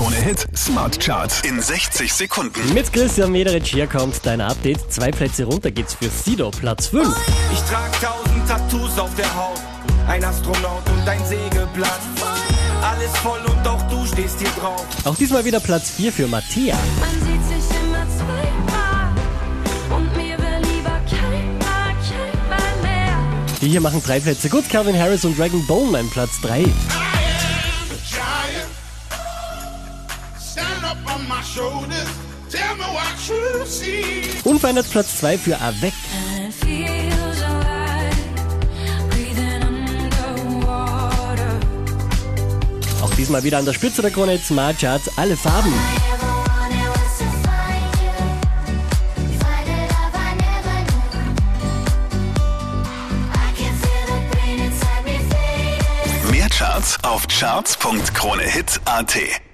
Krone Hit Smart Charts in 60 Sekunden. Mit Christian Mederich hier kommt dein Update. Zwei Plätze runter geht's für Sido, Platz 5. Ich trag tausend Tattoos auf der Haut, ein Astronaut und ein Sägeblatt. Alles voll und auch du stehst hier drauf. Auch diesmal wieder Platz 4 für Mattea. Man sieht sich immer zweimal und mir wär lieber keinmal, keinmal mehr. Die hier machen drei Plätze gut. Calvin Harris und Dragon Bone mein Platz 3. Unverändert Platz 2 für Avec. Auch diesmal wieder an der Spitze der Krone Hit Smart Charts. Alle Farben. Mehr Charts auf charts.kronehit.at.